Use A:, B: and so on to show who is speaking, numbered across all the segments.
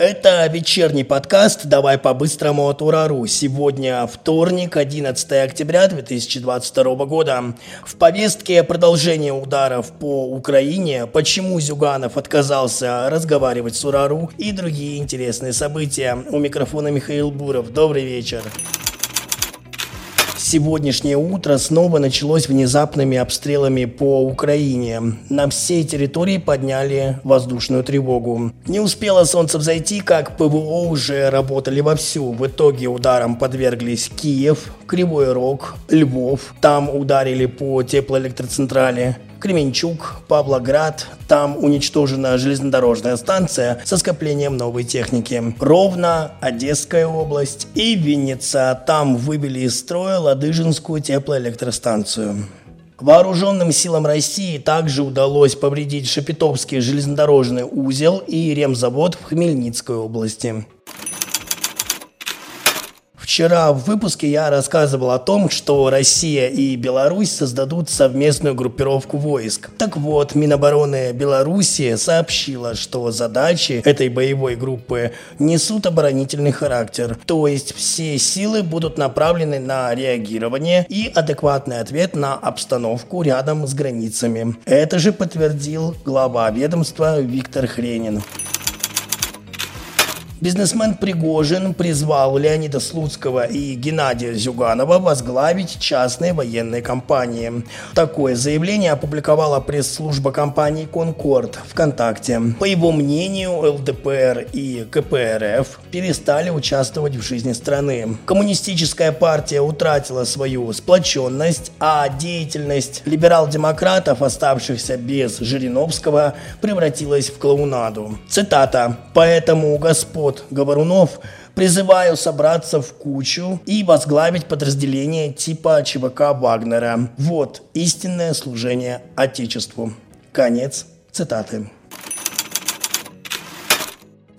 A: Это вечерний подкаст «Давай по-быстрому от Урару». Сегодня вторник, 11 октября 2022 года. В повестке продолжение ударов по Украине, почему Зюганов отказался разговаривать с Урару и другие интересные события. У микрофона Михаил Буров. Добрый вечер. Сегодняшнее утро снова началось внезапными обстрелами по Украине. На всей территории подняли воздушную тревогу. Не успело солнце взойти, как ПВО уже работали вовсю. В итоге ударом подверглись Киев, Кривой Рог, Львов. Там ударили по теплоэлектроцентрали. Кременчук, Павлоград. Там уничтожена железнодорожная станция со скоплением новой техники. Ровно, Одесская область и Винница. Там вывели из строя Ладыжинскую теплоэлектростанцию. Вооруженным силам России также удалось повредить Шепетовский железнодорожный узел и ремзавод в Хмельницкой области. Вчера в выпуске я рассказывал о том, что Россия и Беларусь создадут совместную группировку войск. Так вот, Минобороны Беларуси сообщила, что задачи этой боевой группы несут оборонительный характер, то есть все силы будут направлены на реагирование и адекватный ответ на обстановку рядом с границами. Это же подтвердил глава ведомства Виктор Хренин. Бизнесмен Пригожин призвал Леонида Слуцкого и Геннадия Зюганова возглавить частные военные компании. Такое заявление опубликовала пресс-служба компании «Конкорд» ВКонтакте. По его мнению, ЛДПР и КПРФ перестали участвовать в жизни страны. Коммунистическая партия утратила свою сплоченность, а деятельность либерал-демократов, оставшихся без Жириновского, превратилась в клоунаду. Цитата. «Поэтому, Господь, народ говорунов, призываю собраться в кучу и возглавить подразделение типа ЧВК Вагнера. Вот истинное служение Отечеству. Конец цитаты.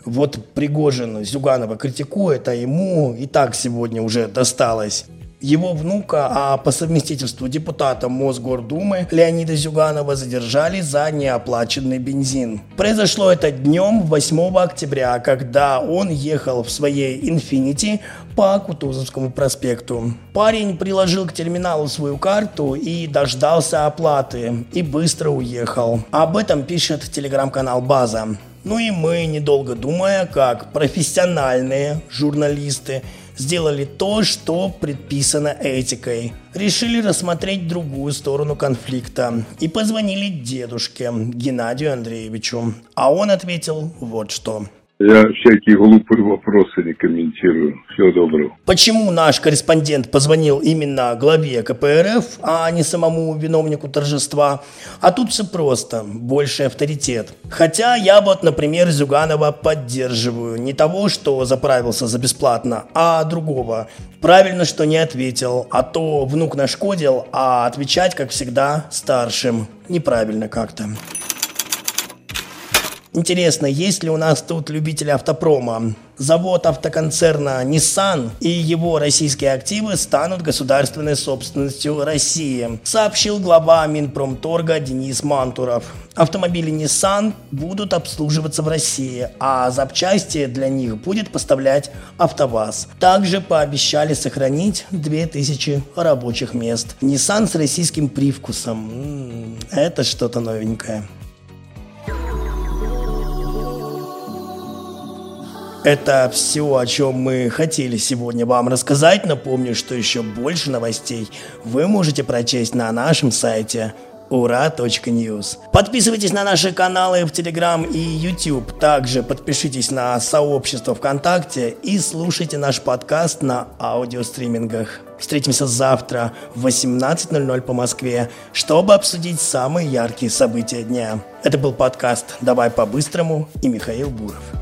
A: Вот Пригожин Зюганова критикует, а ему и так сегодня уже досталось его внука, а по совместительству депутата Мосгордумы Леонида Зюганова задержали за неоплаченный бензин. Произошло это днем 8 октября, когда он ехал в своей «Инфинити» по Кутузовскому проспекту. Парень приложил к терминалу свою карту и дождался оплаты, и быстро уехал. Об этом пишет телеграм-канал «База». Ну и мы, недолго думая, как профессиональные журналисты, сделали то, что предписано этикой. Решили рассмотреть другую сторону конфликта и позвонили дедушке Геннадию Андреевичу. А он ответил вот что.
B: Я всякие глупые вопросы не комментирую. Всего доброго.
A: Почему наш корреспондент позвонил именно главе КПРФ, а не самому виновнику торжества? А тут все просто. Больший авторитет. Хотя я вот, например, Зюганова поддерживаю. Не того, что заправился за бесплатно, а другого. Правильно, что не ответил. А то внук нашкодил, а отвечать, как всегда, старшим. Неправильно как-то. Интересно, есть ли у нас тут любители автопрома? Завод автоконцерна Nissan и его российские активы станут государственной собственностью России, сообщил глава Минпромторга Денис Мантуров. Автомобили Nissan будут обслуживаться в России, а запчасти для них будет поставлять АвтоВАЗ. Также пообещали сохранить 2000 рабочих мест. Nissan с российским привкусом. Это что-то новенькое. Это все, о чем мы хотели сегодня вам рассказать. Напомню, что еще больше новостей вы можете прочесть на нашем сайте ура.ньюз. Подписывайтесь на наши каналы в Телеграм и YouTube. Также подпишитесь на сообщество ВКонтакте и слушайте наш подкаст на аудиостримингах. Встретимся завтра в 18.00 по Москве, чтобы обсудить самые яркие события дня. Это был подкаст «Давай по-быстрому» и Михаил Буров.